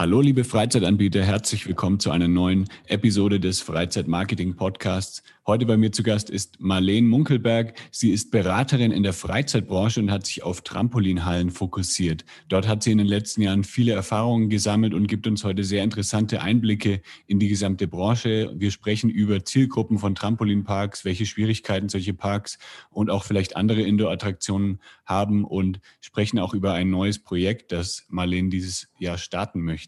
Hallo, liebe Freizeitanbieter, herzlich willkommen zu einer neuen Episode des Freizeitmarketing Podcasts. Heute bei mir zu Gast ist Marlene Munkelberg. Sie ist Beraterin in der Freizeitbranche und hat sich auf Trampolinhallen fokussiert. Dort hat sie in den letzten Jahren viele Erfahrungen gesammelt und gibt uns heute sehr interessante Einblicke in die gesamte Branche. Wir sprechen über Zielgruppen von Trampolinparks, welche Schwierigkeiten solche Parks und auch vielleicht andere Indoor-Attraktionen haben und sprechen auch über ein neues Projekt, das Marlene dieses Jahr starten möchte.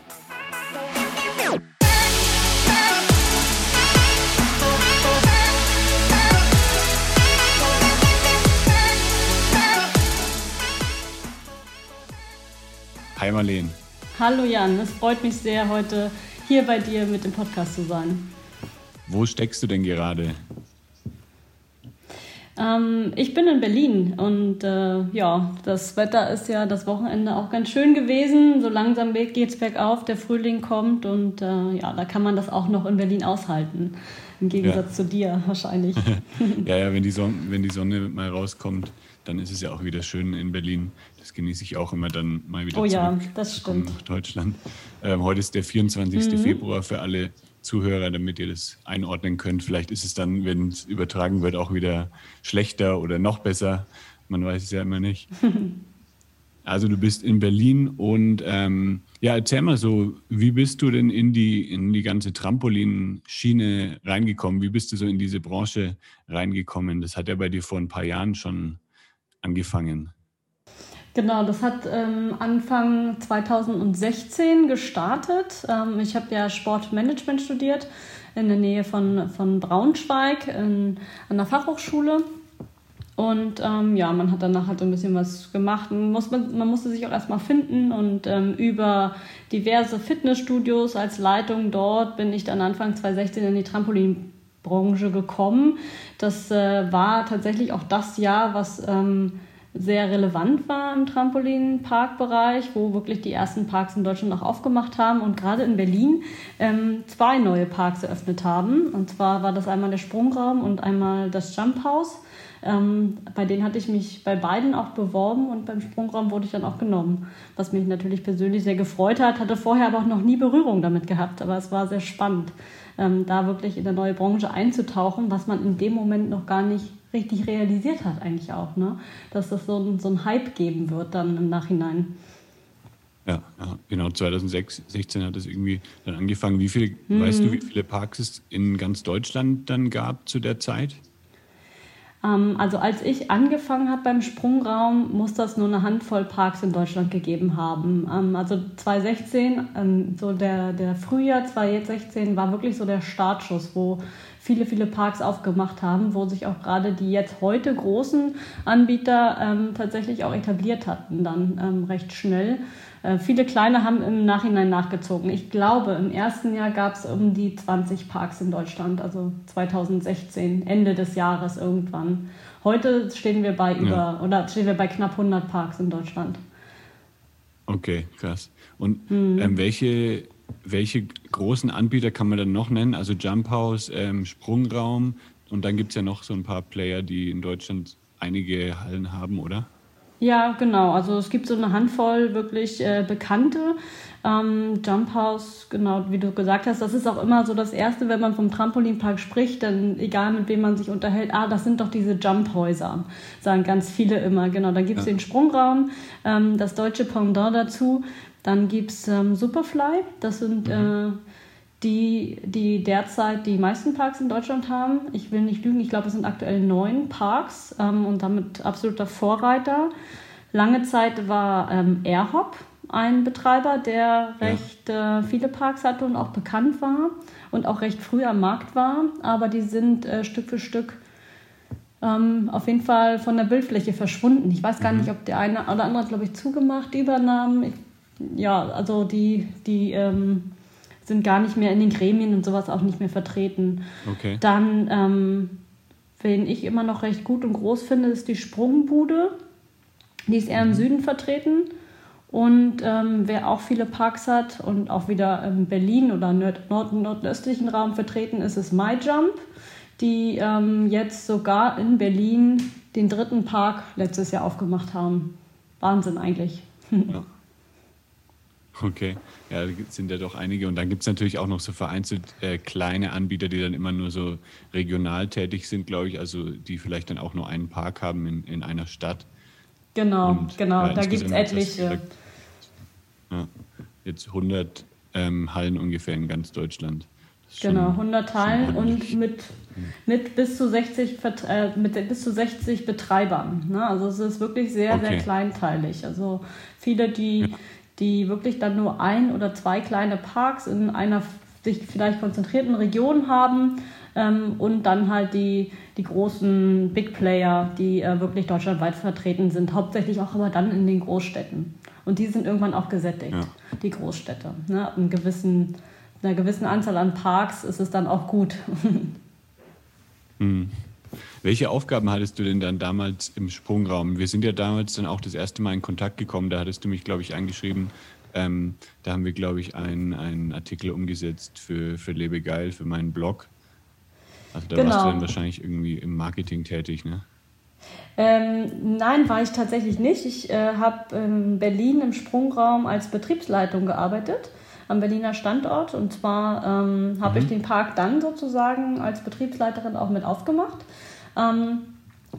Hi Marleen. Hallo Jan, es freut mich sehr, heute hier bei dir mit dem Podcast zu sein. Wo steckst du denn gerade? Ähm, ich bin in Berlin und äh, ja, das Wetter ist ja das Wochenende auch ganz schön gewesen. So langsam geht es bergauf, der Frühling kommt und äh, ja, da kann man das auch noch in Berlin aushalten. Im Gegensatz ja. zu dir wahrscheinlich. ja, ja, wenn die, Sonne, wenn die Sonne mal rauskommt, dann ist es ja auch wieder schön in Berlin. Das genieße ich auch immer dann mal wieder oh, ja, das stimmt. nach Deutschland. Ähm, heute ist der 24. Mhm. Februar für alle Zuhörer, damit ihr das einordnen könnt. Vielleicht ist es dann, wenn es übertragen wird, auch wieder schlechter oder noch besser. Man weiß es ja immer nicht. Also du bist in Berlin und ähm, ja, erzähl mal so, wie bist du denn in die, in die ganze Trampolinschiene reingekommen? Wie bist du so in diese Branche reingekommen? Das hat ja bei dir vor ein paar Jahren schon angefangen. Genau, das hat ähm, Anfang 2016 gestartet. Ähm, ich habe ja Sportmanagement studiert in der Nähe von, von Braunschweig in, an der Fachhochschule. Und ähm, ja, man hat danach halt ein bisschen was gemacht. Man, muss, man musste sich auch erstmal finden und ähm, über diverse Fitnessstudios als Leitung dort bin ich dann Anfang 2016 in die Trampolinbranche gekommen. Das äh, war tatsächlich auch das Jahr, was ähm, sehr relevant war im Trampolinparkbereich, wo wirklich die ersten Parks in Deutschland auch aufgemacht haben und gerade in Berlin ähm, zwei neue Parks eröffnet haben. Und zwar war das einmal der Sprungraum und einmal das Jump House. Ähm, bei denen hatte ich mich bei beiden auch beworben und beim Sprungraum wurde ich dann auch genommen, was mich natürlich persönlich sehr gefreut hat, hatte vorher aber auch noch nie Berührung damit gehabt, aber es war sehr spannend, ähm, da wirklich in eine neue Branche einzutauchen, was man in dem Moment noch gar nicht richtig realisiert hat eigentlich auch, ne? dass das so ein, so ein Hype geben wird dann im Nachhinein. Ja, ja, genau, 2016 hat es irgendwie dann angefangen. Wie viele, mhm. weißt du, wie viele Parks es in ganz Deutschland dann gab zu der Zeit? Ähm, also als ich angefangen habe beim Sprungraum, muss das nur eine Handvoll Parks in Deutschland gegeben haben. Ähm, also 2016, ähm, so der, der Frühjahr 2016 war wirklich so der Startschuss, wo viele, viele Parks aufgemacht haben, wo sich auch gerade die jetzt heute großen Anbieter ähm, tatsächlich auch etabliert hatten, dann ähm, recht schnell. Äh, viele kleine haben im Nachhinein nachgezogen. Ich glaube, im ersten Jahr gab es um die 20 Parks in Deutschland, also 2016, Ende des Jahres irgendwann. Heute stehen wir bei über ja. oder stehen wir bei knapp 100 Parks in Deutschland. Okay, krass. Und hm. ähm, welche welche großen Anbieter kann man dann noch nennen? Also Jump House, ähm, Sprungraum und dann gibt es ja noch so ein paar Player, die in Deutschland einige Hallen haben, oder? Ja, genau. Also es gibt so eine Handvoll wirklich äh, bekannte. Ähm, Jump House, genau, wie du gesagt hast, das ist auch immer so das Erste, wenn man vom Trampolinpark spricht, dann egal mit wem man sich unterhält, ah, das sind doch diese Jump-Häuser, sagen ganz viele immer. Genau, dann gibt es ja. den Sprungraum, ähm, das deutsche Pendant dazu. Dann gibt es ähm, Superfly, das sind mhm. äh, die, die derzeit die meisten Parks in Deutschland haben. Ich will nicht lügen, ich glaube, es sind aktuell neun Parks ähm, und damit absoluter Vorreiter. Lange Zeit war ähm, Airhop ein Betreiber, der recht äh, viele Parks hatte und auch bekannt war und auch recht früh am Markt war. Aber die sind äh, Stück für Stück ähm, auf jeden Fall von der Bildfläche verschwunden. Ich weiß gar mhm. nicht, ob der eine oder andere, glaube ich, zugemacht, übernahm. Ich ja, also die, die ähm, sind gar nicht mehr in den Gremien und sowas auch nicht mehr vertreten. Okay. Dann, ähm, wen ich immer noch recht gut und groß finde, ist die Sprungbude. Die ist eher im mhm. Süden vertreten. Und ähm, wer auch viele Parks hat und auch wieder in Berlin oder nord nord nordöstlichen Raum vertreten ist, ist MyJump, die ähm, jetzt sogar in Berlin den dritten Park letztes Jahr aufgemacht haben. Wahnsinn eigentlich. Ja. Okay, ja, da sind ja doch einige. Und dann gibt es natürlich auch noch so vereinzelt äh, kleine Anbieter, die dann immer nur so regional tätig sind, glaube ich, also die vielleicht dann auch nur einen Park haben in, in einer Stadt. Genau, Und, genau, ja, da gibt es etliche. Ja, jetzt 100 ähm, Hallen ungefähr in ganz Deutschland. Genau, 100 Hallen und mit, mit, bis zu 60, äh, mit bis zu 60 Betreibern. Ne? Also es ist wirklich sehr, okay. sehr kleinteilig. Also viele, die, ja. Die wirklich dann nur ein oder zwei kleine Parks in einer sich vielleicht konzentrierten Region haben ähm, und dann halt die, die großen Big Player, die äh, wirklich deutschlandweit vertreten sind, hauptsächlich auch aber dann in den Großstädten. Und die sind irgendwann auch gesättigt, ja. die Großstädte. Ne? Ab einem gewissen, einer gewissen Anzahl an Parks ist es dann auch gut. hm. Welche Aufgaben hattest du denn dann damals im Sprungraum? Wir sind ja damals dann auch das erste Mal in Kontakt gekommen. Da hattest du mich, glaube ich, angeschrieben. Ähm, da haben wir, glaube ich, einen, einen Artikel umgesetzt für, für Lebe Geil, für meinen Blog. Also da genau. warst du genau. dann wahrscheinlich irgendwie im Marketing tätig, ne? Ähm, nein, war ich tatsächlich nicht. Ich äh, habe in Berlin im Sprungraum als Betriebsleitung gearbeitet, am Berliner Standort. Und zwar ähm, habe mhm. ich den Park dann sozusagen als Betriebsleiterin auch mit aufgemacht. Ähm,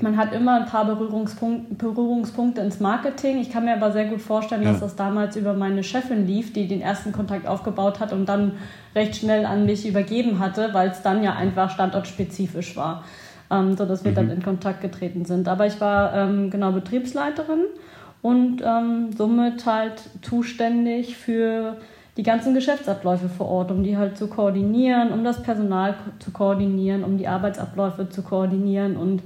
man hat immer ein paar Berührungspunkte, Berührungspunkte ins Marketing. Ich kann mir aber sehr gut vorstellen, ja. dass das damals über meine Chefin lief, die den ersten Kontakt aufgebaut hat und dann recht schnell an mich übergeben hatte, weil es dann ja einfach standortspezifisch war ähm, sodass wir mhm. dann in Kontakt getreten sind. Aber ich war ähm, genau Betriebsleiterin und ähm, somit halt zuständig für die ganzen Geschäftsabläufe vor Ort, um die halt zu koordinieren, um das Personal zu koordinieren, um die Arbeitsabläufe zu koordinieren und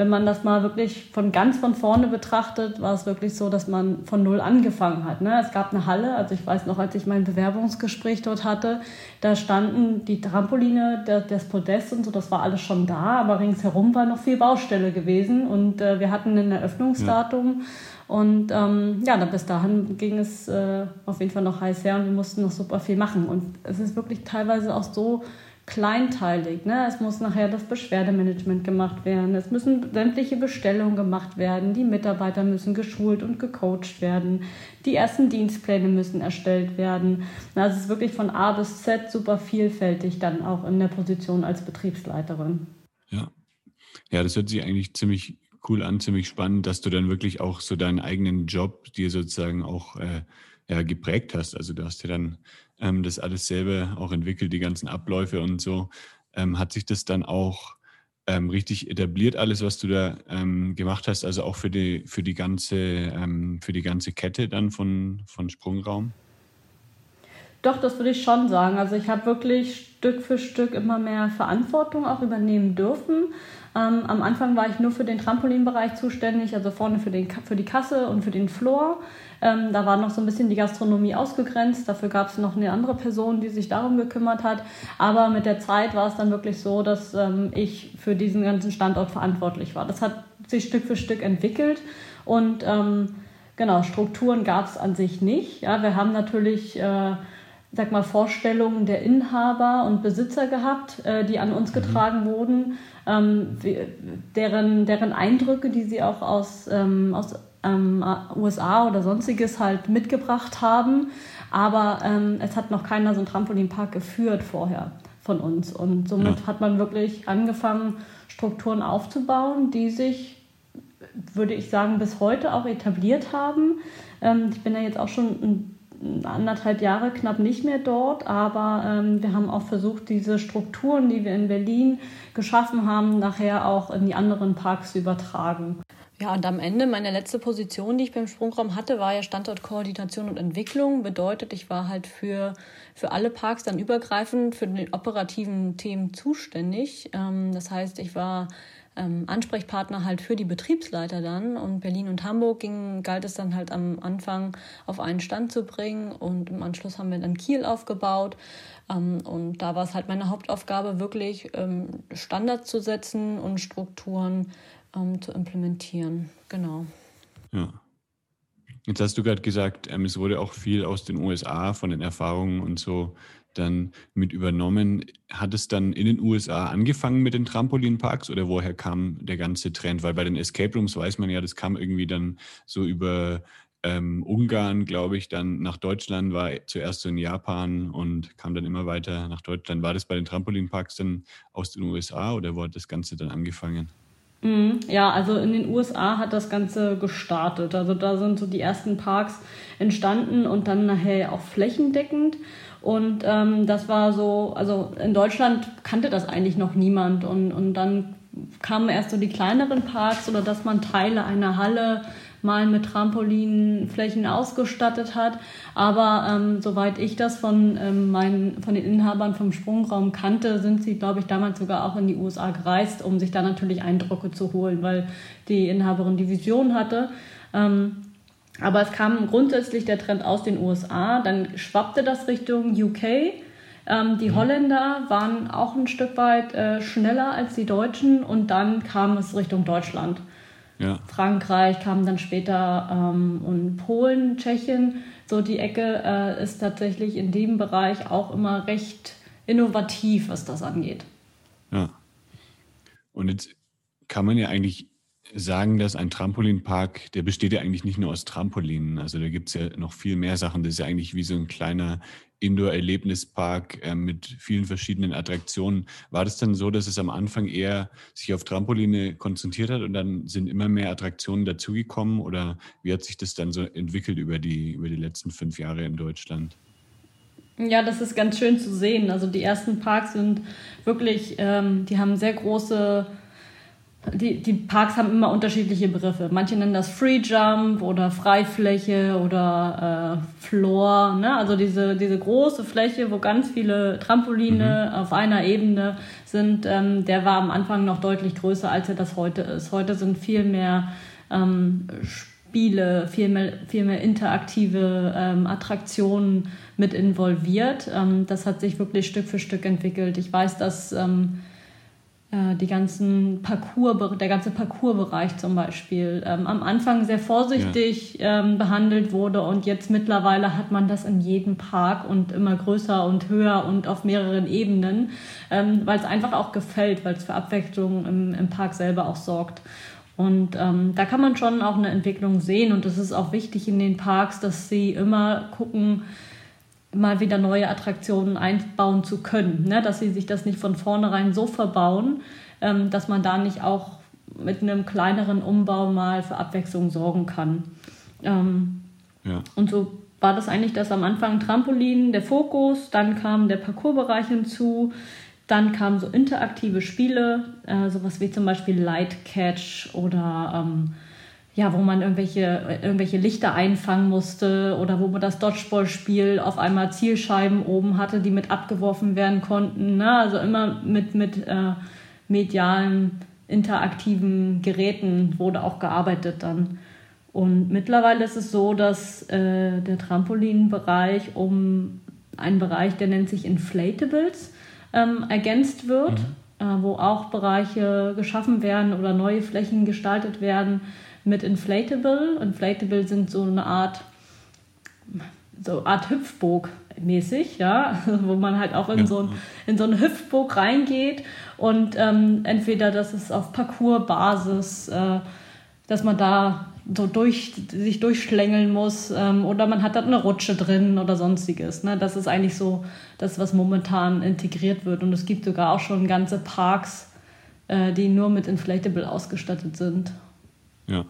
wenn man das mal wirklich von ganz von vorne betrachtet, war es wirklich so, dass man von null angefangen hat. Ne? Es gab eine Halle, also ich weiß noch, als ich mein Bewerbungsgespräch dort hatte, da standen die Trampoline, der, das Podest und so, das war alles schon da, aber ringsherum war noch viel Baustelle gewesen und äh, wir hatten ein Eröffnungsdatum. Ja. Und ähm, ja, bis dahin ging es äh, auf jeden Fall noch heiß her und wir mussten noch super viel machen. Und es ist wirklich teilweise auch so, kleinteilig. Ne? Es muss nachher das Beschwerdemanagement gemacht werden. Es müssen sämtliche Bestellungen gemacht werden. Die Mitarbeiter müssen geschult und gecoacht werden. Die ersten Dienstpläne müssen erstellt werden. Also es ist wirklich von A bis Z super vielfältig dann auch in der Position als Betriebsleiterin. Ja, ja, das hört sich eigentlich ziemlich cool an, ziemlich spannend, dass du dann wirklich auch so deinen eigenen Job dir sozusagen auch äh, ja, geprägt hast. Also du hast ja dann ähm, das alles selber auch entwickelt, die ganzen Abläufe und so. Ähm, hat sich das dann auch ähm, richtig etabliert, alles, was du da ähm, gemacht hast, also auch für die, für die, ganze, ähm, für die ganze Kette dann von, von Sprungraum? Doch, das würde ich schon sagen. Also ich habe wirklich Stück für Stück immer mehr Verantwortung auch übernehmen dürfen. Ähm, am Anfang war ich nur für den Trampolinbereich zuständig, also vorne für, den, für die Kasse und für den Floor. Ähm, da war noch so ein bisschen die Gastronomie ausgegrenzt. Dafür gab es noch eine andere Person, die sich darum gekümmert hat. Aber mit der Zeit war es dann wirklich so, dass ähm, ich für diesen ganzen Standort verantwortlich war. Das hat sich Stück für Stück entwickelt und ähm, genau, Strukturen gab es an sich nicht. Ja, wir haben natürlich äh, sag mal, Vorstellungen der Inhaber und Besitzer gehabt, äh, die an uns mhm. getragen wurden, ähm, deren, deren Eindrücke, die sie auch aus, ähm, aus ähm, USA oder sonstiges halt mitgebracht haben. Aber ähm, es hat noch keiner so einen Trampolinpark geführt vorher von uns. Und somit ja. hat man wirklich angefangen, Strukturen aufzubauen, die sich, würde ich sagen, bis heute auch etabliert haben. Ähm, ich bin ja jetzt auch schon anderthalb Jahre knapp nicht mehr dort, aber ähm, wir haben auch versucht, diese Strukturen, die wir in Berlin geschaffen haben, nachher auch in die anderen Parks zu übertragen. Ja, und am Ende meine letzte Position, die ich beim Sprungraum hatte, war ja Standortkoordination und Entwicklung. Bedeutet, ich war halt für, für alle Parks dann übergreifend für die operativen Themen zuständig. Ähm, das heißt, ich war ähm, Ansprechpartner halt für die Betriebsleiter dann. Und Berlin und Hamburg ging, galt es dann halt am Anfang auf einen Stand zu bringen. Und im Anschluss haben wir dann Kiel aufgebaut. Ähm, und da war es halt meine Hauptaufgabe, wirklich ähm, Standards zu setzen und Strukturen ähm, zu implementieren. Genau. Ja. Jetzt hast du gerade gesagt, ähm, es wurde auch viel aus den USA von den Erfahrungen und so dann mit übernommen. Hat es dann in den USA angefangen mit den Trampolinparks oder woher kam der ganze Trend? Weil bei den Escape Rooms weiß man ja, das kam irgendwie dann so über ähm, Ungarn, glaube ich, dann nach Deutschland, war zuerst so in Japan und kam dann immer weiter nach Deutschland. War das bei den Trampolinparks dann aus den USA oder wo hat das Ganze dann angefangen? Mhm. Ja, also in den USA hat das Ganze gestartet. Also da sind so die ersten Parks entstanden und dann nachher auch flächendeckend. Und ähm, das war so, also in Deutschland kannte das eigentlich noch niemand. Und, und dann kamen erst so die kleineren Parks oder dass man Teile einer Halle mal mit Trampolinflächen ausgestattet hat. Aber ähm, soweit ich das von, ähm, meinen, von den Inhabern vom Sprungraum kannte, sind sie, glaube ich, damals sogar auch in die USA gereist, um sich da natürlich Eindrücke zu holen, weil die Inhaberin die Vision hatte. Ähm, aber es kam grundsätzlich der Trend aus den USA, dann schwappte das Richtung UK. Ähm, die mhm. Holländer waren auch ein Stück weit äh, schneller als die Deutschen und dann kam es Richtung Deutschland. Ja. Frankreich kam dann später ähm, und Polen, Tschechien. So die Ecke äh, ist tatsächlich in dem Bereich auch immer recht innovativ, was das angeht. Ja. Und jetzt kann man ja eigentlich sagen, dass ein Trampolinpark, der besteht ja eigentlich nicht nur aus Trampolinen. Also da gibt es ja noch viel mehr Sachen. Das ist ja eigentlich wie so ein kleiner Indoor-Erlebnispark äh, mit vielen verschiedenen Attraktionen. War das dann so, dass es am Anfang eher sich auf Trampoline konzentriert hat und dann sind immer mehr Attraktionen dazugekommen? Oder wie hat sich das dann so entwickelt über die, über die letzten fünf Jahre in Deutschland? Ja, das ist ganz schön zu sehen. Also die ersten Parks sind wirklich, ähm, die haben sehr große die, die Parks haben immer unterschiedliche Begriffe. Manche nennen das Free Jump oder Freifläche oder äh, Floor. Ne? Also diese, diese große Fläche, wo ganz viele Trampoline mhm. auf einer Ebene sind, ähm, der war am Anfang noch deutlich größer, als er das heute ist. Heute sind viel mehr ähm, Spiele, viel mehr, viel mehr interaktive ähm, Attraktionen mit involviert. Ähm, das hat sich wirklich Stück für Stück entwickelt. Ich weiß, dass ähm, äh, die ganzen Parcours, der ganze Parcoursbereich zum Beispiel ähm, am Anfang sehr vorsichtig ja. ähm, behandelt wurde und jetzt mittlerweile hat man das in jedem Park und immer größer und höher und auf mehreren Ebenen, ähm, weil es einfach auch gefällt, weil es für Abwechslung im, im Park selber auch sorgt. Und ähm, da kann man schon auch eine Entwicklung sehen und es ist auch wichtig in den Parks, dass sie immer gucken, mal wieder neue Attraktionen einbauen zu können. Ne? Dass sie sich das nicht von vornherein so verbauen, ähm, dass man da nicht auch mit einem kleineren Umbau mal für Abwechslung sorgen kann. Ähm, ja. Und so war das eigentlich das am Anfang Trampolin, der Fokus, dann kam der Parcoursbereich hinzu, dann kamen so interaktive Spiele, äh, sowas wie zum Beispiel Light Catch oder ähm, ja, wo man irgendwelche, irgendwelche Lichter einfangen musste oder wo man das Dodgeball-Spiel auf einmal Zielscheiben oben hatte, die mit abgeworfen werden konnten. Ne? Also immer mit, mit äh, medialen, interaktiven Geräten wurde auch gearbeitet dann. Und mittlerweile ist es so, dass äh, der Trampolinbereich um einen Bereich, der nennt sich Inflatables, ähm, ergänzt wird, mhm. äh, wo auch Bereiche geschaffen werden oder neue Flächen gestaltet werden, mit Inflatable. Inflatable sind so eine Art, so Art Hüpfburg mäßig, ja, wo man halt auch in, ja. so, ein, in so eine Hüpfburg reingeht und ähm, entweder das ist auf Parcoursbasis, äh, dass man da so durch, sich durchschlängeln muss ähm, oder man hat da eine Rutsche drin oder sonstiges. Ne? Das ist eigentlich so das, was momentan integriert wird und es gibt sogar auch schon ganze Parks, äh, die nur mit Inflatable ausgestattet sind. Ja.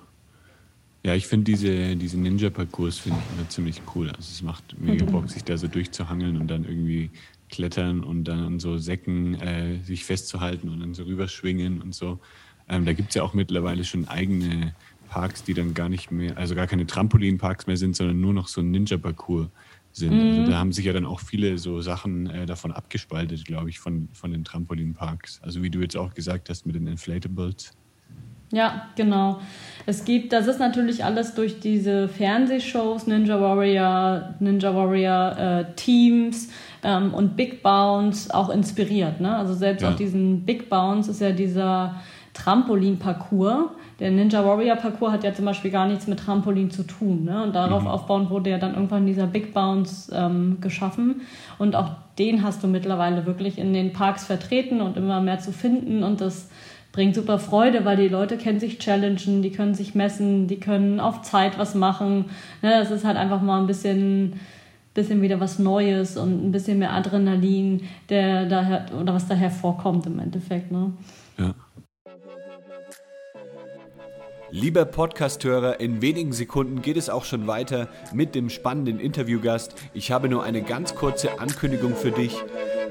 Ja, ich finde diese, diese Ninja-Parcours finde ich immer ziemlich cool. Also es macht mega Bock, sich da so durchzuhangeln und dann irgendwie klettern und dann an so Säcken äh, sich festzuhalten und dann so rüberschwingen und so. Ähm, da gibt es ja auch mittlerweile schon eigene Parks, die dann gar nicht mehr, also gar keine Trampolinparks mehr sind, sondern nur noch so ein Ninja-Parcours sind. Also mhm. Also da haben sich ja dann auch viele so Sachen äh, davon abgespaltet, glaube ich, von, von den Trampolinparks. Also wie du jetzt auch gesagt hast mit den Inflatables. Ja, genau. Es gibt, das ist natürlich alles durch diese Fernsehshows, Ninja Warrior, Ninja Warrior äh, Teams ähm, und Big Bounce auch inspiriert. Ne? Also selbst ja. auf diesen Big Bounce ist ja dieser Trampolin-Parcours. Der Ninja Warrior Parcours hat ja zum Beispiel gar nichts mit Trampolin zu tun. Ne? Und darauf mhm. aufbauend wurde ja dann irgendwann dieser Big Bounce ähm, geschaffen. Und auch den hast du mittlerweile wirklich in den Parks vertreten und immer mehr zu finden. Und das bringt super Freude, weil die Leute können sich challengen, die können sich messen, die können auf Zeit was machen. Ne? Das ist halt einfach mal ein bisschen bisschen wieder was Neues und ein bisschen mehr Adrenalin, der daher oder was da hervorkommt im Endeffekt. Ne? Ja. Lieber Podcasthörer, in wenigen Sekunden geht es auch schon weiter mit dem spannenden Interviewgast. Ich habe nur eine ganz kurze Ankündigung für dich.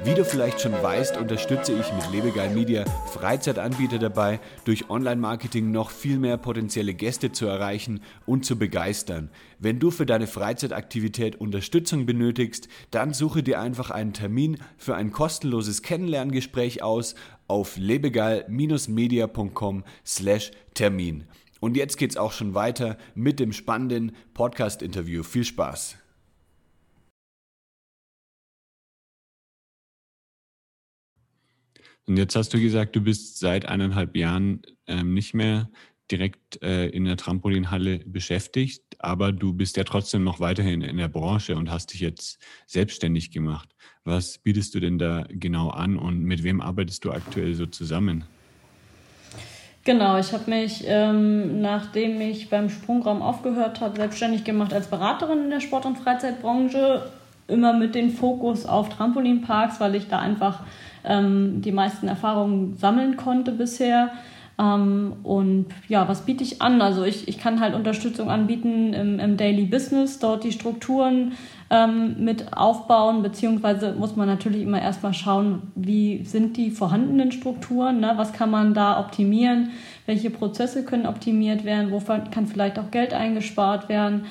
Wie du vielleicht schon weißt, unterstütze ich mit Lebegeil Media Freizeitanbieter dabei, durch Online-Marketing noch viel mehr potenzielle Gäste zu erreichen und zu begeistern. Wenn du für deine Freizeitaktivität Unterstützung benötigst, dann suche dir einfach einen Termin für ein kostenloses Kennenlerngespräch aus auf lebegeil-media.com/termin. Und jetzt geht's auch schon weiter mit dem spannenden Podcast-Interview. Viel Spaß! Und jetzt hast du gesagt, du bist seit eineinhalb Jahren ähm, nicht mehr direkt äh, in der Trampolinhalle beschäftigt, aber du bist ja trotzdem noch weiterhin in der Branche und hast dich jetzt selbstständig gemacht. Was bietest du denn da genau an und mit wem arbeitest du aktuell so zusammen? Genau, ich habe mich, ähm, nachdem ich beim Sprungraum aufgehört habe, selbstständig gemacht als Beraterin in der Sport- und Freizeitbranche. Immer mit dem Fokus auf Trampolinparks, weil ich da einfach ähm, die meisten Erfahrungen sammeln konnte bisher. Ähm, und ja, was biete ich an? Also ich, ich kann halt Unterstützung anbieten im, im Daily Business, dort die Strukturen ähm, mit aufbauen, beziehungsweise muss man natürlich immer erstmal schauen, wie sind die vorhandenen Strukturen, ne? was kann man da optimieren, welche Prozesse können optimiert werden, wo kann vielleicht auch Geld eingespart werden.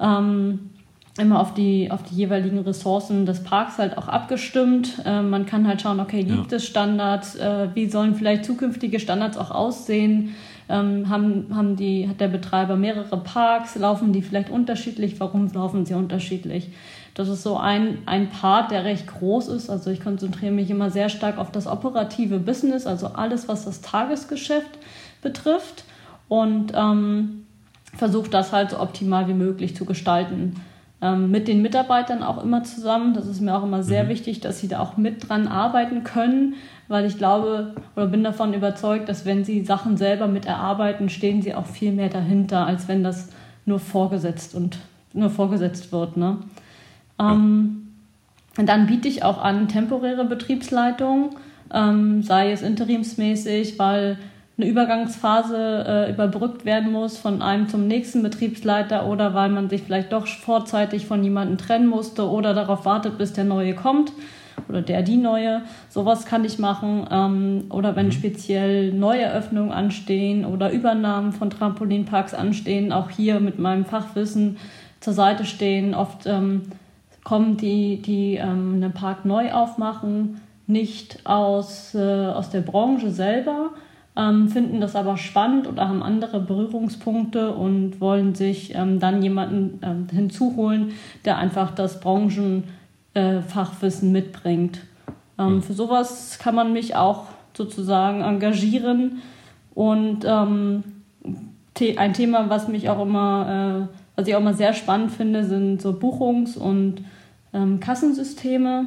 Ähm, immer auf die, auf die jeweiligen Ressourcen des Parks halt auch abgestimmt. Äh, man kann halt schauen, okay, gibt ja. es Standards, äh, wie sollen vielleicht zukünftige Standards auch aussehen? Ähm, haben, haben die, hat der Betreiber mehrere Parks? Laufen die vielleicht unterschiedlich? Warum laufen sie unterschiedlich? Das ist so ein, ein Part, der recht groß ist. Also ich konzentriere mich immer sehr stark auf das operative Business, also alles, was das Tagesgeschäft betrifft und ähm, versuche das halt so optimal wie möglich zu gestalten. Ähm, mit den Mitarbeitern auch immer zusammen. Das ist mir auch immer sehr mhm. wichtig, dass sie da auch mit dran arbeiten können, weil ich glaube oder bin davon überzeugt, dass wenn sie Sachen selber mit erarbeiten, stehen sie auch viel mehr dahinter, als wenn das nur vorgesetzt und nur vorgesetzt wird. Ne? Ähm, und dann biete ich auch an temporäre Betriebsleitung, ähm, sei es interimsmäßig, weil eine Übergangsphase äh, überbrückt werden muss von einem zum nächsten Betriebsleiter oder weil man sich vielleicht doch vorzeitig von jemandem trennen musste oder darauf wartet, bis der neue kommt oder der die neue. Sowas kann ich machen. Ähm, oder wenn mhm. speziell Neueröffnungen anstehen oder Übernahmen von Trampolinparks anstehen, auch hier mit meinem Fachwissen zur Seite stehen. Oft ähm, kommen die, die ähm, einen Park neu aufmachen, nicht aus, äh, aus der Branche selber, ähm, finden das aber spannend oder haben andere Berührungspunkte und wollen sich ähm, dann jemanden ähm, hinzuholen, der einfach das Branchen äh, mitbringt. Mhm. Für sowas kann man mich auch sozusagen engagieren. Und ähm, ein Thema, was mich auch immer, äh, was ich auch immer sehr spannend finde, sind so Buchungs- und ähm, Kassensysteme,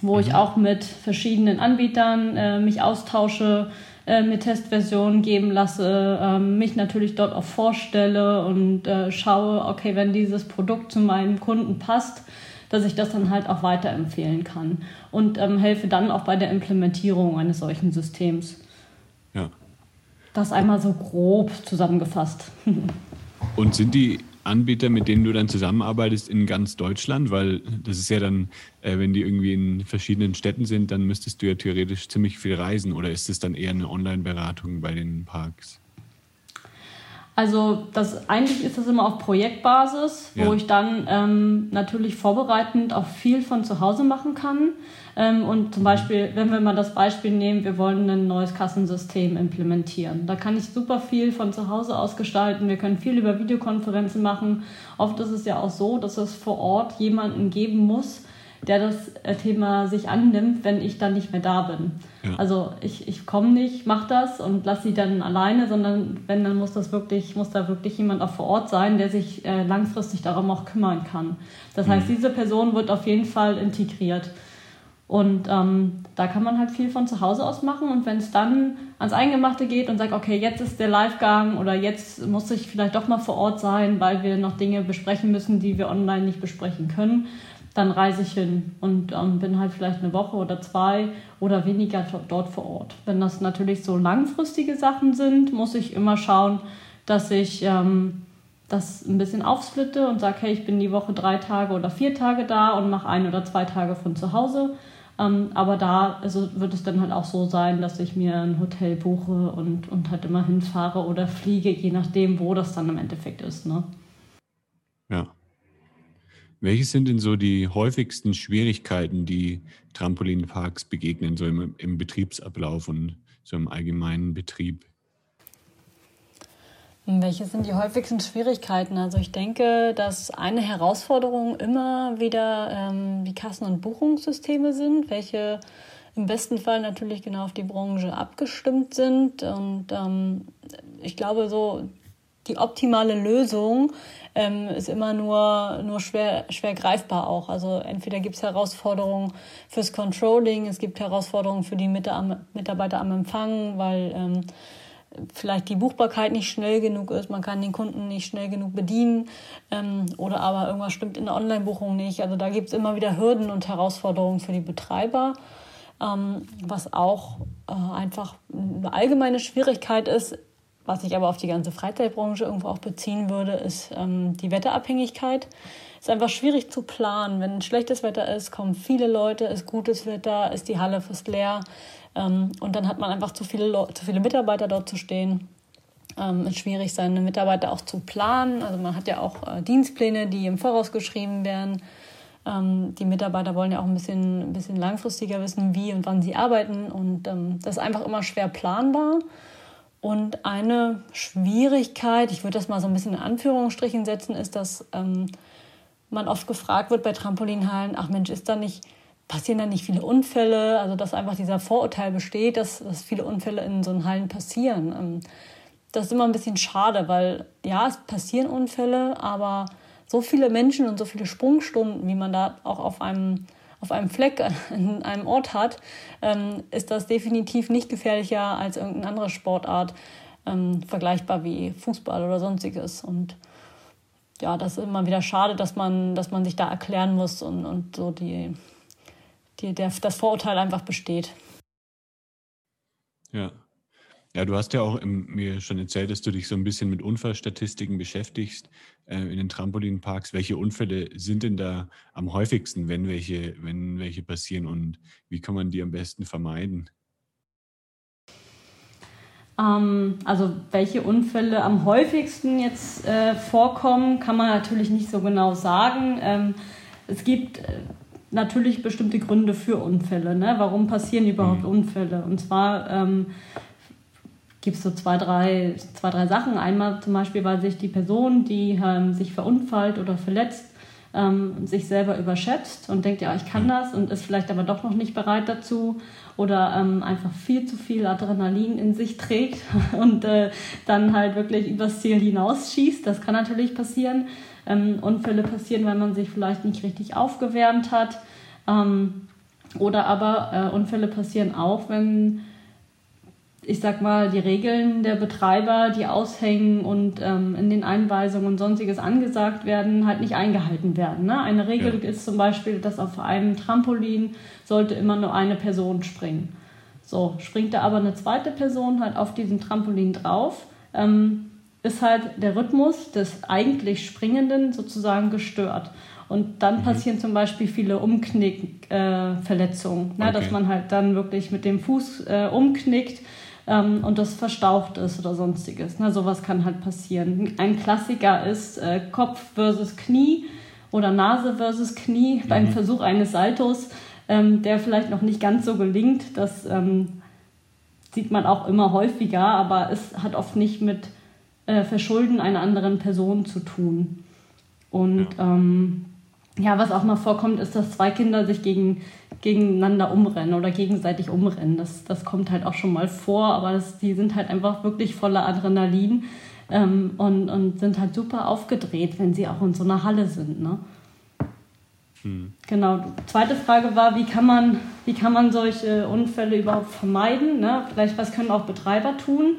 wo mhm. ich auch mit verschiedenen Anbietern äh, mich austausche, äh, mir Testversionen geben lasse, äh, mich natürlich dort auch vorstelle und äh, schaue, okay, wenn dieses Produkt zu meinem Kunden passt, dass ich das dann halt auch weiterempfehlen kann und ähm, helfe dann auch bei der Implementierung eines solchen Systems. Ja. Das einmal so grob zusammengefasst. und sind die Anbieter, mit denen du dann zusammenarbeitest in ganz Deutschland? Weil das ist ja dann, äh, wenn die irgendwie in verschiedenen Städten sind, dann müsstest du ja theoretisch ziemlich viel reisen oder ist es dann eher eine Online-Beratung bei den Parks? Also das eigentlich ist das immer auf Projektbasis, wo ja. ich dann ähm, natürlich vorbereitend auch viel von zu Hause machen kann. Ähm, und zum Beispiel, wenn wir mal das Beispiel nehmen, wir wollen ein neues Kassensystem implementieren. Da kann ich super viel von zu Hause aus gestalten. Wir können viel über Videokonferenzen machen. Oft ist es ja auch so, dass es vor Ort jemanden geben muss, der das äh, Thema sich annimmt, wenn ich dann nicht mehr da bin. Ja. Also ich, ich komme nicht, mache das und lasse sie dann alleine, sondern wenn, dann muss das wirklich, muss da wirklich jemand auch vor Ort sein, der sich äh, langfristig darum auch kümmern kann. Das heißt, mhm. diese Person wird auf jeden Fall integriert. Und ähm, da kann man halt viel von zu Hause aus machen. Und wenn es dann ans Eingemachte geht und sagt, okay, jetzt ist der Livegang oder jetzt muss ich vielleicht doch mal vor Ort sein, weil wir noch Dinge besprechen müssen, die wir online nicht besprechen können, dann reise ich hin und ähm, bin halt vielleicht eine Woche oder zwei oder weniger dort vor Ort. Wenn das natürlich so langfristige Sachen sind, muss ich immer schauen, dass ich ähm, das ein bisschen aufsplitte und sage, hey, ich bin die Woche drei Tage oder vier Tage da und mache ein oder zwei Tage von zu Hause. Ähm, aber da also wird es dann halt auch so sein, dass ich mir ein Hotel buche und, und halt immer hinfahre oder fliege, je nachdem, wo das dann im Endeffekt ist. Ne? Ja. Welche sind denn so die häufigsten Schwierigkeiten, die Trampolinparks begegnen, so im, im Betriebsablauf und so im allgemeinen Betrieb? Welche sind die häufigsten Schwierigkeiten? Also ich denke, dass eine Herausforderung immer wieder ähm, die Kassen- und Buchungssysteme sind, welche im besten Fall natürlich genau auf die Branche abgestimmt sind. Und ähm, ich glaube, so die optimale Lösung ähm, ist immer nur, nur schwer, schwer greifbar auch. Also entweder gibt es Herausforderungen fürs Controlling, es gibt Herausforderungen für die Mitarbeiter am Empfang, weil ähm, vielleicht die Buchbarkeit nicht schnell genug ist, man kann den Kunden nicht schnell genug bedienen ähm, oder aber irgendwas stimmt in der Online-Buchung nicht. Also da gibt es immer wieder Hürden und Herausforderungen für die Betreiber. Ähm, was auch äh, einfach eine allgemeine Schwierigkeit ist, was ich aber auf die ganze Freizeitbranche irgendwo auch beziehen würde, ist ähm, die Wetterabhängigkeit. Es ist einfach schwierig zu planen. Wenn schlechtes Wetter ist, kommen viele Leute, ist gutes Wetter, ist die Halle fast leer. Ähm, und dann hat man einfach zu viele, zu viele Mitarbeiter dort zu stehen. Ähm, es ist schwierig, seine Mitarbeiter auch zu planen. Also man hat ja auch äh, Dienstpläne, die im Voraus geschrieben werden. Ähm, die Mitarbeiter wollen ja auch ein bisschen, ein bisschen langfristiger wissen, wie und wann sie arbeiten. Und ähm, das ist einfach immer schwer planbar. Und eine Schwierigkeit, ich würde das mal so ein bisschen in Anführungsstrichen setzen, ist, dass ähm, man oft gefragt wird bei Trampolinhallen, ach Mensch, ist da nicht, passieren da nicht viele Unfälle? Also dass einfach dieser Vorurteil besteht, dass, dass viele Unfälle in so einen Hallen passieren. Ähm, das ist immer ein bisschen schade, weil ja, es passieren Unfälle, aber so viele Menschen und so viele Sprungstunden, wie man da auch auf einem auf einem Fleck in einem Ort hat, ähm, ist das definitiv nicht gefährlicher als irgendeine andere Sportart, ähm, vergleichbar wie Fußball oder sonstiges. Und ja, das ist immer wieder schade, dass man, dass man sich da erklären muss und, und so die, die, der, das Vorurteil einfach besteht. Ja. Ja, du hast ja auch im, mir schon erzählt, dass du dich so ein bisschen mit Unfallstatistiken beschäftigst äh, in den Trampolinparks. Welche Unfälle sind denn da am häufigsten, wenn welche, wenn welche passieren und wie kann man die am besten vermeiden? Ähm, also welche Unfälle am häufigsten jetzt äh, vorkommen, kann man natürlich nicht so genau sagen. Ähm, es gibt äh, natürlich bestimmte Gründe für Unfälle. Ne? Warum passieren überhaupt mhm. Unfälle? Und zwar ähm, gibt es so zwei drei, zwei, drei Sachen. Einmal zum Beispiel, weil sich die Person, die ähm, sich verunfallt oder verletzt, ähm, sich selber überschätzt und denkt, ja, ich kann das und ist vielleicht aber doch noch nicht bereit dazu oder ähm, einfach viel zu viel Adrenalin in sich trägt und äh, dann halt wirklich übers Ziel hinausschießt. Das kann natürlich passieren. Ähm, Unfälle passieren, wenn man sich vielleicht nicht richtig aufgewärmt hat. Ähm, oder aber äh, Unfälle passieren auch, wenn ich sag mal, die Regeln der Betreiber, die aushängen und ähm, in den Einweisungen und sonstiges angesagt werden, halt nicht eingehalten werden. Ne? Eine Regel ja. ist zum Beispiel, dass auf einem Trampolin sollte immer nur eine Person springen. So, springt da aber eine zweite Person halt auf diesem Trampolin drauf, ähm, ist halt der Rhythmus des eigentlich Springenden sozusagen gestört. Und dann mhm. passieren zum Beispiel viele Umknickverletzungen, äh, ne? okay. dass man halt dann wirklich mit dem Fuß äh, umknickt ähm, und das verstaucht ist oder sonstiges. Ne? Sowas kann halt passieren. Ein Klassiker ist äh, Kopf versus Knie oder Nase versus Knie mhm. beim Versuch eines Saltos, ähm, der vielleicht noch nicht ganz so gelingt. Das ähm, sieht man auch immer häufiger, aber es hat oft nicht mit äh, Verschulden einer anderen Person zu tun. Und ja. Ähm, ja, was auch mal vorkommt, ist, dass zwei Kinder sich gegen, gegeneinander umrennen oder gegenseitig umrennen. Das, das kommt halt auch schon mal vor, aber das, die sind halt einfach wirklich voller Adrenalin ähm, und, und sind halt super aufgedreht, wenn sie auch in so einer Halle sind. Ne? Hm. Genau. Zweite Frage war, wie kann man, wie kann man solche Unfälle überhaupt vermeiden? Ne? Vielleicht, was können auch Betreiber tun,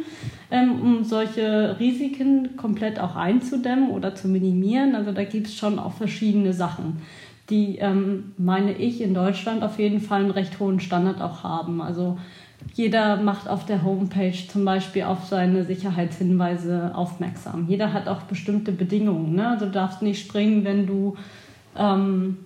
um solche Risiken komplett auch einzudämmen oder zu minimieren? Also da gibt es schon auch verschiedene Sachen, die, ähm, meine ich, in Deutschland auf jeden Fall einen recht hohen Standard auch haben. Also jeder macht auf der Homepage zum Beispiel auf seine Sicherheitshinweise aufmerksam. Jeder hat auch bestimmte Bedingungen. Ne? Also du darfst nicht springen, wenn du ähm,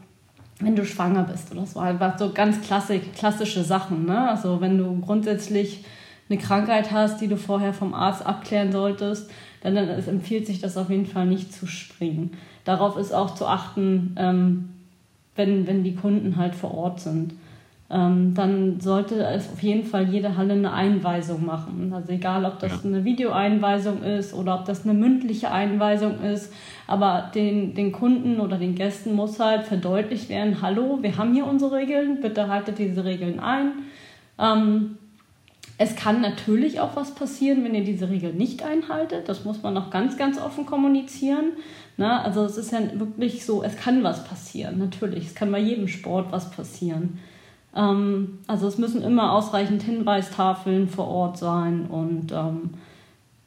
wenn du schwanger bist oder so. Einfach so ganz klassik, klassische Sachen. Ne? Also wenn du grundsätzlich eine Krankheit hast, die du vorher vom Arzt abklären solltest, dann, dann empfiehlt sich das auf jeden Fall nicht zu springen. Darauf ist auch zu achten, ähm, wenn, wenn die Kunden halt vor Ort sind ähm, dann sollte es auf jeden Fall jede Halle eine Einweisung machen. Also egal, ob das eine Videoeinweisung ist oder ob das eine mündliche Einweisung ist, aber den, den Kunden oder den Gästen muss halt verdeutlicht werden, hallo, wir haben hier unsere Regeln, bitte haltet diese Regeln ein. Ähm, es kann natürlich auch was passieren, wenn ihr diese Regeln nicht einhaltet. Das muss man auch ganz, ganz offen kommunizieren. Na, also es ist ja wirklich so, es kann was passieren, natürlich. Es kann bei jedem Sport was passieren. Ähm, also es müssen immer ausreichend Hinweistafeln vor Ort sein und ähm,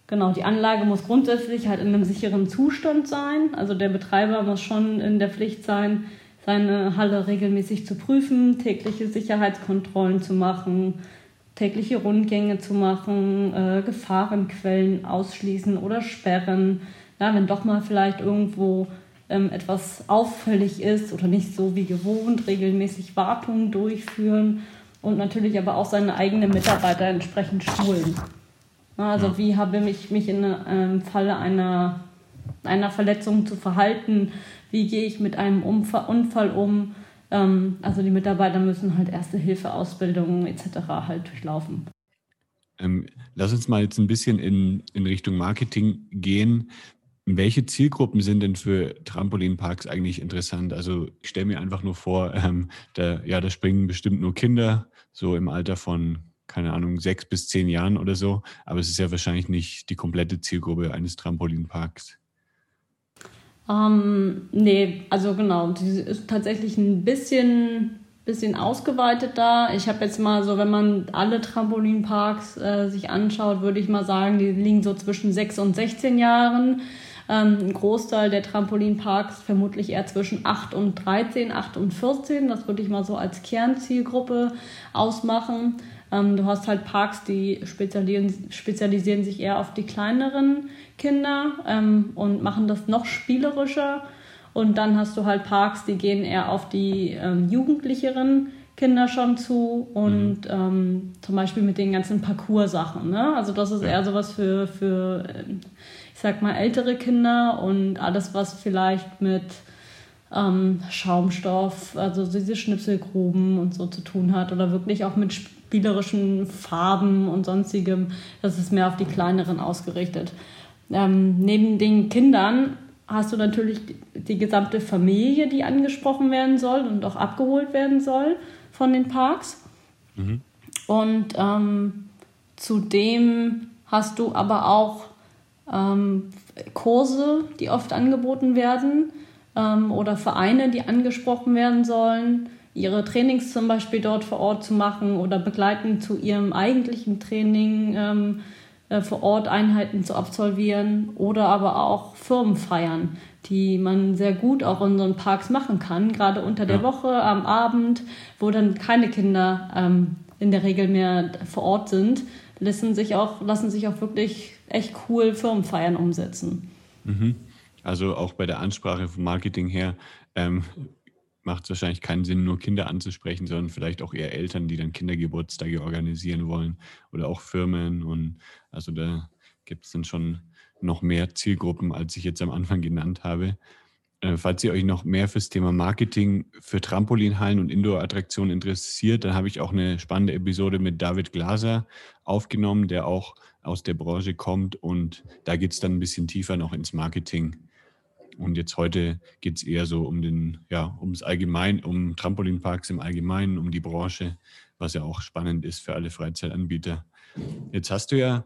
genau, die Anlage muss grundsätzlich halt in einem sicheren Zustand sein. Also der Betreiber muss schon in der Pflicht sein, seine Halle regelmäßig zu prüfen, tägliche Sicherheitskontrollen zu machen, tägliche Rundgänge zu machen, äh, Gefahrenquellen ausschließen oder sperren. Ja, wenn doch mal vielleicht irgendwo ähm, etwas auffällig ist oder nicht so wie gewohnt, regelmäßig Wartungen durchführen und natürlich aber auch seine eigenen Mitarbeiter entsprechend schulen. Also wie habe ich mich im ähm, Falle einer, einer Verletzung zu verhalten, wie gehe ich mit einem Unfall um. Ähm, also die Mitarbeiter müssen halt Erste-Hilfe-Ausbildungen etc. halt durchlaufen. Ähm, lass uns mal jetzt ein bisschen in, in Richtung Marketing gehen. Welche Zielgruppen sind denn für Trampolinparks eigentlich interessant? Also ich stelle mir einfach nur vor, ähm, da, ja, da springen bestimmt nur Kinder, so im Alter von, keine Ahnung, sechs bis zehn Jahren oder so. Aber es ist ja wahrscheinlich nicht die komplette Zielgruppe eines Trampolinparks. Ähm, nee, also genau, die ist tatsächlich ein bisschen, bisschen ausgeweitet da. Ich habe jetzt mal so, wenn man alle Trampolinparks äh, sich anschaut, würde ich mal sagen, die liegen so zwischen sechs und 16 Jahren. Ähm, ein Großteil der Trampolinparks vermutlich eher zwischen 8 und 13, 8 und 14. Das würde ich mal so als Kernzielgruppe ausmachen. Ähm, du hast halt Parks, die spezialisieren, spezialisieren sich eher auf die kleineren Kinder ähm, und machen das noch spielerischer. Und dann hast du halt Parks, die gehen eher auf die ähm, jugendlicheren Kinder schon zu und mhm. ähm, zum Beispiel mit den ganzen Parcours-Sachen. Ne? Also das ist eher sowas für, für ich sag mal, ältere Kinder und alles, was vielleicht mit ähm, Schaumstoff, also diese Schnipselgruben und so zu tun hat oder wirklich auch mit spielerischen Farben und sonstigem, das ist mehr auf die kleineren ausgerichtet. Ähm, neben den Kindern hast du natürlich die gesamte Familie, die angesprochen werden soll und auch abgeholt werden soll von den Parks. Mhm. Und ähm, zudem hast du aber auch ähm, Kurse, die oft angeboten werden ähm, oder Vereine, die angesprochen werden sollen, ihre Trainings zum Beispiel dort vor Ort zu machen oder begleitend zu ihrem eigentlichen Training ähm, äh, vor Ort Einheiten zu absolvieren oder aber auch Firmenfeiern, die man sehr gut auch in einen Parks machen kann, gerade unter der Woche, am Abend, wo dann keine Kinder ähm, in der Regel mehr vor Ort sind, lassen sich auch, lassen sich auch wirklich echt cool Firmenfeiern umsetzen. Mhm. Also auch bei der Ansprache vom Marketing her, ähm, macht es wahrscheinlich keinen Sinn, nur Kinder anzusprechen, sondern vielleicht auch eher Eltern, die dann Kindergeburtstage organisieren wollen oder auch Firmen. Und also da gibt es dann schon noch mehr Zielgruppen, als ich jetzt am Anfang genannt habe. Äh, falls ihr euch noch mehr fürs Thema Marketing für Trampolinhallen und Indoor-Attraktionen interessiert, dann habe ich auch eine spannende Episode mit David Glaser aufgenommen, der auch aus der Branche kommt. Und da geht es dann ein bisschen tiefer noch ins Marketing. Und jetzt heute geht es eher so um den, ja, ums Allgemein, um Trampolinparks im Allgemeinen, um die Branche, was ja auch spannend ist für alle Freizeitanbieter. Jetzt hast du ja,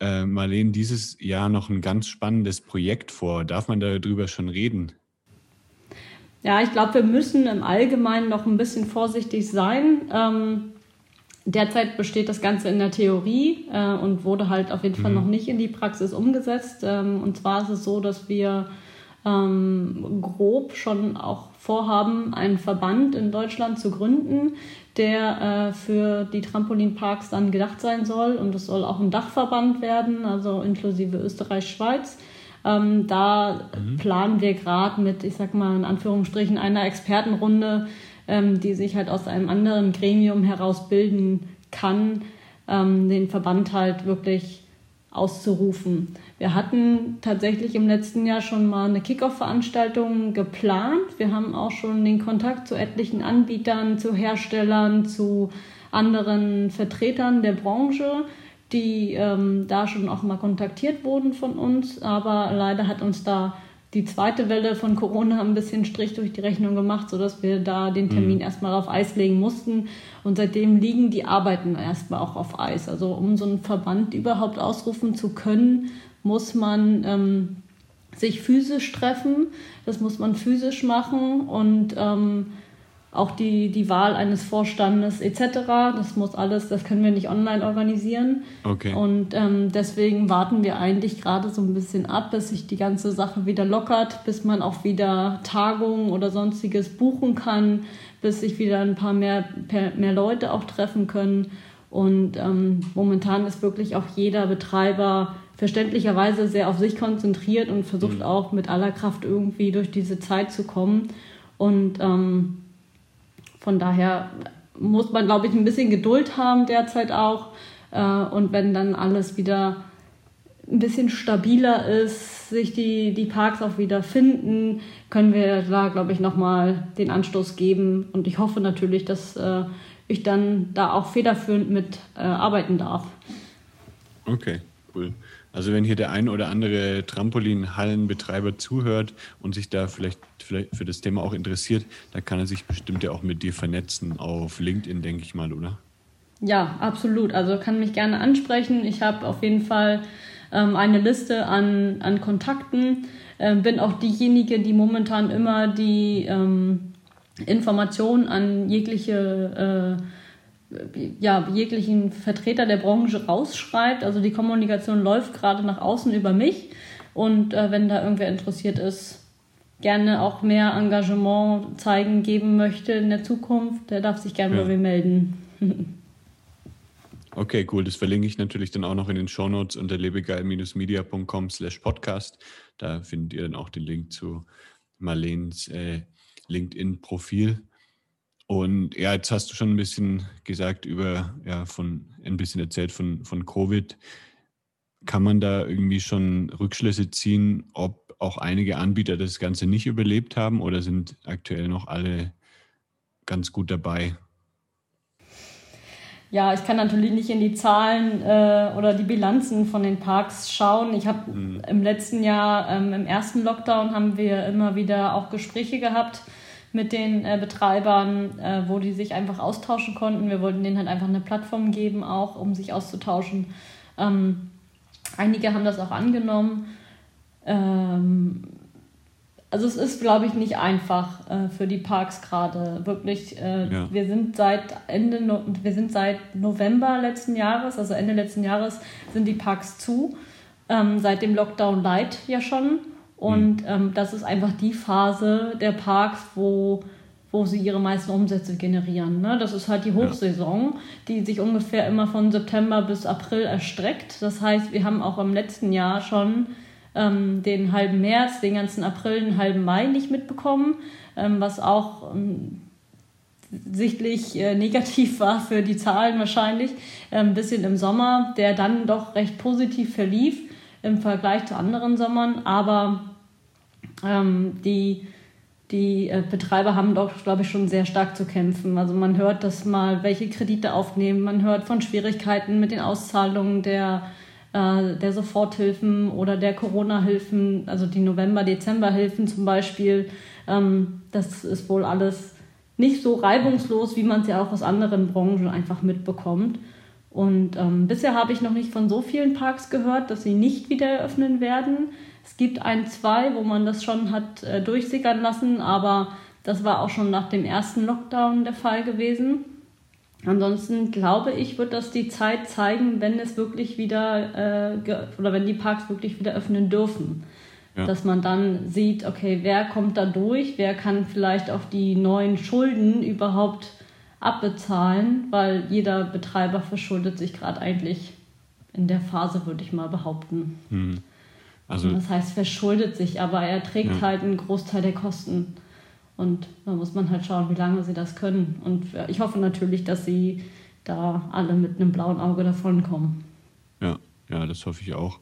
äh, Marlene, dieses Jahr noch ein ganz spannendes Projekt vor. Darf man darüber schon reden? Ja, ich glaube, wir müssen im Allgemeinen noch ein bisschen vorsichtig sein. Ähm, derzeit besteht das Ganze in der Theorie äh, und wurde halt auf jeden Fall mhm. noch nicht in die Praxis umgesetzt. Ähm, und zwar ist es so, dass wir ähm, grob schon auch vorhaben, einen Verband in Deutschland zu gründen, der äh, für die Trampolinparks dann gedacht sein soll. Und es soll auch ein Dachverband werden, also inklusive Österreich-Schweiz. Ähm, da mhm. planen wir gerade mit, ich sag mal in Anführungsstrichen, einer Expertenrunde, ähm, die sich halt aus einem anderen Gremium heraus bilden kann, ähm, den Verband halt wirklich auszurufen. Wir hatten tatsächlich im letzten Jahr schon mal eine Kickoff-Veranstaltung geplant. Wir haben auch schon den Kontakt zu etlichen Anbietern, zu Herstellern, zu anderen Vertretern der Branche die ähm, da schon auch mal kontaktiert wurden von uns. Aber leider hat uns da die zweite Welle von Corona ein bisschen Strich durch die Rechnung gemacht, sodass wir da den Termin mhm. erstmal auf Eis legen mussten. Und seitdem liegen die Arbeiten erstmal auch auf Eis. Also um so einen Verband überhaupt ausrufen zu können, muss man ähm, sich physisch treffen. Das muss man physisch machen und ähm, auch die, die Wahl eines Vorstandes etc. Das muss alles, das können wir nicht online organisieren. Okay. Und ähm, deswegen warten wir eigentlich gerade so ein bisschen ab, bis sich die ganze Sache wieder lockert, bis man auch wieder Tagungen oder sonstiges buchen kann, bis sich wieder ein paar mehr, mehr Leute auch treffen können. Und ähm, momentan ist wirklich auch jeder Betreiber verständlicherweise sehr auf sich konzentriert und versucht mhm. auch mit aller Kraft irgendwie durch diese Zeit zu kommen. Und ähm, von daher muss man, glaube ich, ein bisschen Geduld haben derzeit auch. Äh, und wenn dann alles wieder ein bisschen stabiler ist, sich die, die Parks auch wieder finden, können wir da, glaube ich, nochmal den Anstoß geben. Und ich hoffe natürlich, dass äh, ich dann da auch federführend mit äh, arbeiten darf. Okay, cool. Also wenn hier der ein oder andere Trampolinhallenbetreiber zuhört und sich da vielleicht, vielleicht für das Thema auch interessiert, da kann er sich bestimmt ja auch mit dir vernetzen auf LinkedIn, denke ich mal, oder? Ja, absolut. Also kann mich gerne ansprechen. Ich habe auf jeden Fall ähm, eine Liste an, an Kontakten. Ähm, bin auch diejenige, die momentan immer die ähm, Informationen an jegliche äh, ja, jeglichen Vertreter der Branche rausschreibt. Also die Kommunikation läuft gerade nach außen über mich. Und äh, wenn da irgendwer interessiert ist, gerne auch mehr Engagement zeigen, geben möchte in der Zukunft, der darf sich gerne ja. bei mir melden. okay, cool. Das verlinke ich natürlich dann auch noch in den Shownotes unter lebegeil-media.com slash podcast. Da findet ihr dann auch den Link zu Marleens äh, LinkedIn-Profil. Und ja, jetzt hast du schon ein bisschen gesagt über, ja, von, ein bisschen erzählt von, von Covid. Kann man da irgendwie schon Rückschlüsse ziehen, ob auch einige Anbieter das Ganze nicht überlebt haben oder sind aktuell noch alle ganz gut dabei? Ja, ich kann natürlich nicht in die Zahlen äh, oder die Bilanzen von den Parks schauen. Ich habe mhm. im letzten Jahr, ähm, im ersten Lockdown, haben wir immer wieder auch Gespräche gehabt mit den äh, Betreibern, äh, wo die sich einfach austauschen konnten. Wir wollten denen halt einfach eine Plattform geben, auch um sich auszutauschen. Ähm, einige haben das auch angenommen. Ähm, also es ist, glaube ich, nicht einfach äh, für die Parks gerade. Wirklich, äh, ja. wir sind seit Ende, no wir sind seit November letzten Jahres, also Ende letzten Jahres, sind die Parks zu. Ähm, seit dem Lockdown Light ja schon. Und mhm. ähm, das ist einfach die Phase der Parks, wo, wo sie ihre meisten Umsätze generieren. Ne? Das ist halt die Hochsaison, die sich ungefähr immer von September bis April erstreckt. Das heißt, wir haben auch im letzten Jahr schon ähm, den halben März, den ganzen April, den halben Mai nicht mitbekommen, ähm, was auch ähm, sichtlich äh, negativ war für die Zahlen wahrscheinlich. Ein ähm, bisschen im Sommer, der dann doch recht positiv verlief im Vergleich zu anderen Sommern, aber die die äh, Betreiber haben doch, glaube ich, schon sehr stark zu kämpfen. Also man hört, dass mal welche Kredite aufnehmen, man hört von Schwierigkeiten mit den Auszahlungen der, äh, der Soforthilfen oder der Corona-Hilfen, also die November-Dezember-Hilfen zum Beispiel. Ähm, das ist wohl alles nicht so reibungslos, wie man es ja auch aus anderen Branchen einfach mitbekommt. Und ähm, bisher habe ich noch nicht von so vielen Parks gehört, dass sie nicht wieder eröffnen werden. Es gibt ein, zwei, wo man das schon hat äh, durchsickern lassen, aber das war auch schon nach dem ersten Lockdown der Fall gewesen. Ansonsten glaube ich, wird das die Zeit zeigen, wenn es wirklich wieder äh, oder wenn die Parks wirklich wieder öffnen dürfen. Ja. Dass man dann sieht, okay, wer kommt da durch, wer kann vielleicht auch die neuen Schulden überhaupt abbezahlen, weil jeder Betreiber verschuldet sich gerade eigentlich in der Phase, würde ich mal behaupten. Mhm. Also, das heißt, verschuldet sich, aber er trägt ja. halt einen Großteil der Kosten. Und da muss man halt schauen, wie lange sie das können. Und ich hoffe natürlich, dass sie da alle mit einem blauen Auge davonkommen. Ja, ja, das hoffe ich auch.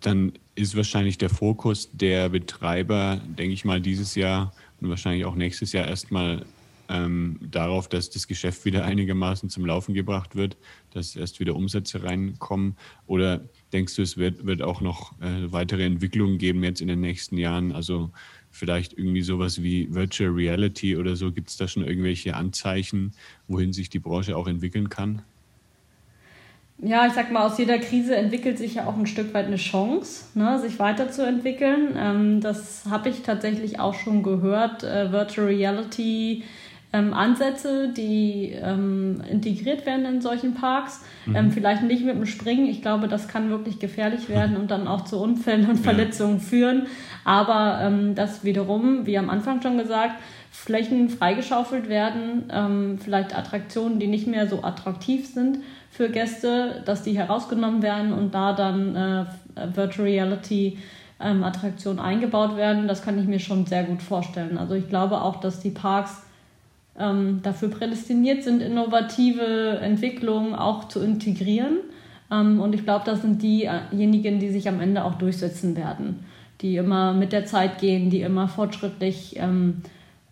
Dann ist wahrscheinlich der Fokus der Betreiber, denke ich mal, dieses Jahr und wahrscheinlich auch nächstes Jahr erstmal ähm, darauf, dass das Geschäft wieder einigermaßen zum Laufen gebracht wird, dass erst wieder Umsätze reinkommen? Oder denkst du, es wird, wird auch noch äh, weitere Entwicklungen geben jetzt in den nächsten Jahren? Also vielleicht irgendwie sowas wie Virtual Reality oder so? Gibt es da schon irgendwelche Anzeichen, wohin sich die Branche auch entwickeln kann? Ja, ich sag mal, aus jeder Krise entwickelt sich ja auch ein Stück weit eine Chance, ne, sich weiterzuentwickeln. Ähm, das habe ich tatsächlich auch schon gehört. Äh, Virtual Reality ähm, Ansätze, die ähm, integriert werden in solchen Parks. Mhm. Ähm, vielleicht nicht mit dem Springen. Ich glaube, das kann wirklich gefährlich werden und dann auch zu Unfällen und Verletzungen ja. führen. Aber ähm, dass wiederum, wie am Anfang schon gesagt, Flächen freigeschaufelt werden, ähm, vielleicht Attraktionen, die nicht mehr so attraktiv sind für Gäste, dass die herausgenommen werden und da dann äh, Virtual Reality ähm, Attraktionen eingebaut werden. Das kann ich mir schon sehr gut vorstellen. Also ich glaube auch, dass die Parks ähm, dafür prädestiniert sind, innovative Entwicklungen auch zu integrieren. Ähm, und ich glaube, das sind diejenigen, die sich am Ende auch durchsetzen werden, die immer mit der Zeit gehen, die immer fortschrittlich ähm,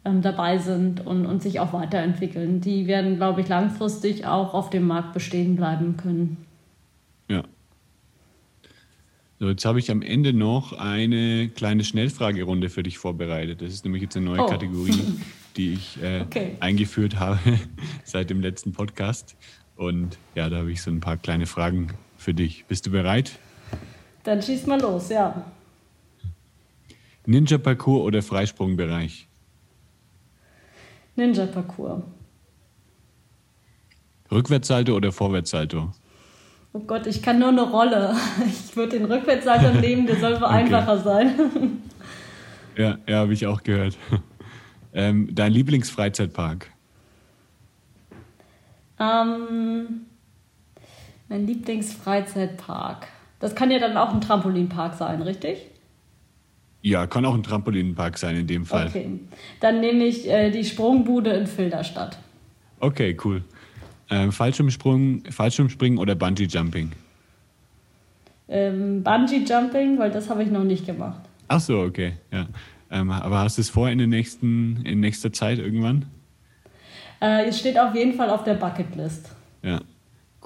ähm dabei sind und, und sich auch weiterentwickeln. Die werden, glaube ich, langfristig auch auf dem Markt bestehen bleiben können. Ja. So, jetzt habe ich am Ende noch eine kleine Schnellfragerunde für dich vorbereitet. Das ist nämlich jetzt eine neue oh. Kategorie. die ich äh, okay. eingeführt habe seit dem letzten Podcast. Und ja, da habe ich so ein paar kleine Fragen für dich. Bist du bereit? Dann schieß mal los, ja. Ninja-Parcours oder Freisprungbereich? Ninja-Parcours. Rückwärtssalto oder Vorwärtssalto? Oh Gott, ich kann nur eine Rolle. Ich würde den Rückwärtssalto nehmen, der soll okay. einfacher sein. Ja, ja, habe ich auch gehört. Ähm, dein Lieblingsfreizeitpark? Ähm, mein Lieblingsfreizeitpark. Das kann ja dann auch ein Trampolinpark sein, richtig? Ja, kann auch ein Trampolinpark sein in dem Fall. Okay, dann nehme ich äh, die Sprungbude in Filderstadt. Okay, cool. Ähm, Fallschirmsprung, Fallschirmspringen oder Bungee Jumping? Ähm, Bungee Jumping, weil das habe ich noch nicht gemacht. Ach so, okay, ja. Ähm, aber hast du es vor in, den nächsten, in nächster Zeit irgendwann? Äh, es steht auf jeden Fall auf der Bucketlist. Ja,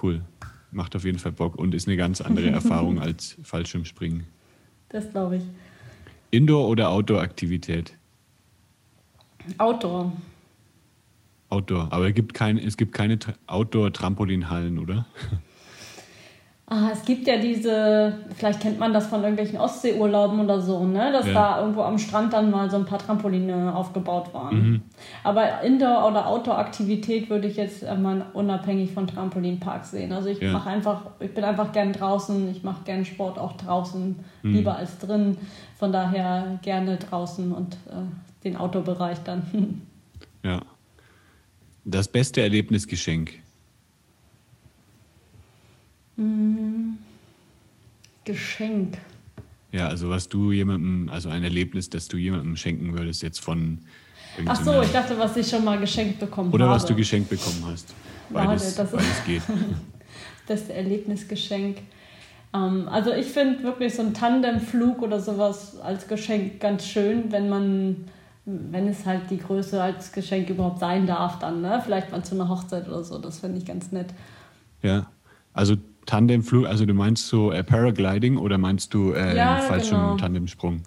cool. Macht auf jeden Fall Bock und ist eine ganz andere Erfahrung als Fallschirmspringen. Das glaube ich. Indoor- oder Outdoor-Aktivität? Outdoor. Outdoor, aber es gibt, kein, es gibt keine Outdoor-Trampolinhallen, oder? Ah, es gibt ja diese, vielleicht kennt man das von irgendwelchen Ostseeurlauben oder so, ne? dass ja. da irgendwo am Strand dann mal so ein paar Trampoline aufgebaut waren. Mhm. Aber Indoor- oder Outdoor-Aktivität würde ich jetzt mal unabhängig von Trampolinparks sehen. Also ich ja. mache einfach, ich bin einfach gern draußen, ich mache gern Sport auch draußen, mhm. lieber als drin. Von daher gerne draußen und äh, den Outdoor-Bereich dann. Ja. Das beste Erlebnisgeschenk. Hm. Geschenk. Ja, also was du jemandem, also ein Erlebnis, das du jemandem schenken würdest, jetzt von Ach so, ich dachte, was ich schon mal geschenkt bekommen Oder habe. was du geschenkt bekommen hast. Beides, das, beides geht. das Erlebnisgeschenk. Ähm, also ich finde wirklich so ein Tandemflug oder sowas als Geschenk ganz schön, wenn man, wenn es halt die Größe als Geschenk überhaupt sein darf dann, ne? Vielleicht mal zu einer Hochzeit oder so, das finde ich ganz nett. Ja, also Tandemflug, also du meinst so äh, Paragliding oder meinst du äh, Ja, Fallschirm genau. Tandemsprung?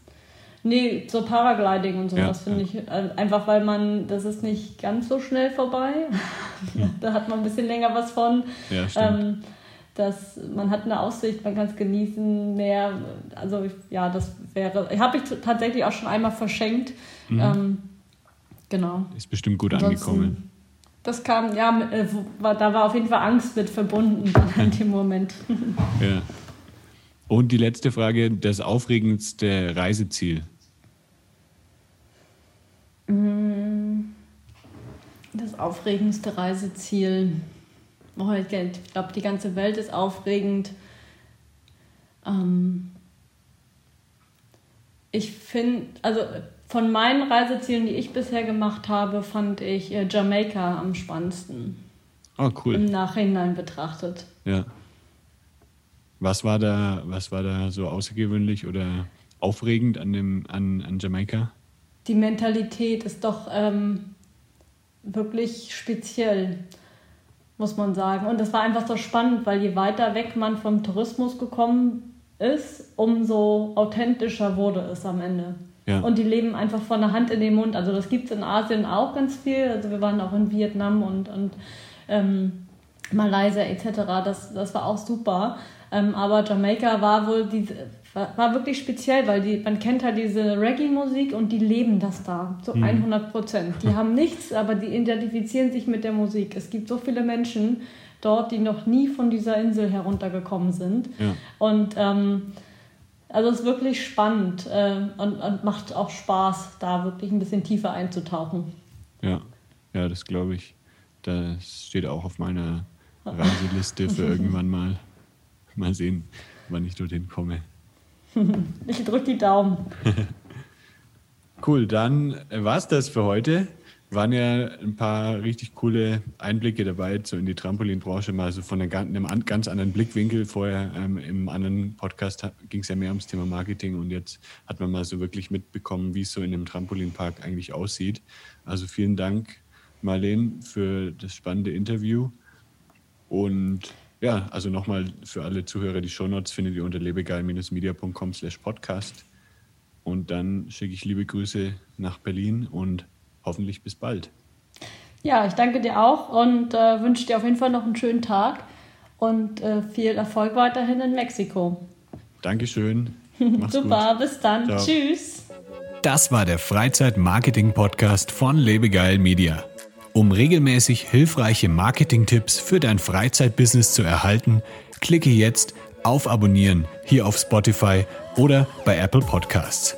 Nee, so Paragliding und sowas Ja, finde ich äh, einfach, weil man, das ist nicht ganz so schnell vorbei. da hat man ein bisschen länger was von. Ja, stimmt. Ähm, das, man hat eine Aussicht, man kann es genießen, mehr, also ich- ja, das wäre, habe ich tatsächlich auch schon einmal verschenkt. Mhm. Ähm, genau. Ist bestimmt gut Ansonsten- angekommen. Das kam, ja, äh, da war auf jeden Fall Angst mit verbunden in dem Moment. Ja. Und die letzte Frage, das aufregendste Reiseziel. Das aufregendste Reiseziel. Oh, ich glaube, die ganze Welt ist aufregend. Ähm ich finde, also von meinen Reisezielen, die ich bisher gemacht habe, fand ich äh, Jamaika am spannendsten. Oh, Im cool. Nachhinein betrachtet. Ja. Was war da, was war da so außergewöhnlich oder aufregend an dem, an, an Jamaika? Die Mentalität ist doch ähm, wirklich speziell, muss man sagen. Und das war einfach so spannend, weil je weiter weg man vom Tourismus gekommen ist, umso authentischer wurde es am Ende. Ja. Und die leben einfach von der Hand in den Mund. Also das gibt es in Asien auch ganz viel. Also wir waren auch in Vietnam und, und ähm, Malaysia etc. Das, das war auch super. Ähm, aber Jamaika war wohl diese, war, war wirklich speziell, weil die, man kennt halt diese Reggae-Musik und die leben das da zu 100 Prozent. Die haben nichts, aber die identifizieren sich mit der Musik. Es gibt so viele Menschen dort, die noch nie von dieser Insel heruntergekommen sind. Ja. Und ähm, also es ist wirklich spannend äh, und, und macht auch Spaß, da wirklich ein bisschen tiefer einzutauchen. Ja, ja, das glaube ich. Das steht auch auf meiner Reiseliste für irgendwann mal. Mal sehen, wann ich dorthin komme. Ich drücke die Daumen. Cool, dann war es das für heute. Waren ja ein paar richtig coole Einblicke dabei, so in die Trampolinbranche, mal so von einem an- ganz anderen Blickwinkel. Vorher ähm, im anderen Podcast ging es ja mehr ums Thema Marketing und jetzt hat man mal so wirklich mitbekommen, wie es so in einem Trampolinpark eigentlich aussieht. Also vielen Dank, Marlene, für das spannende Interview. Und ja, also nochmal für alle Zuhörer, die Shownotes findet ihr unter lebegeil-media.com slash podcast. Und dann schicke ich liebe Grüße nach Berlin und hoffentlich bis bald. Ja, ich danke dir auch und äh, wünsche dir auf jeden Fall noch einen schönen Tag und äh, viel Erfolg weiterhin in Mexiko. Dankeschön. Mach's Super, bis dann. Ciao. Tschüss. Das war der Freizeit-Marketing-Podcast von Lebegeil Media. Um regelmäßig hilfreiche Marketing-Tipps für dein Freizeitbusiness zu erhalten, klicke jetzt auf Abonnieren hier auf Spotify oder bei Apple Podcasts.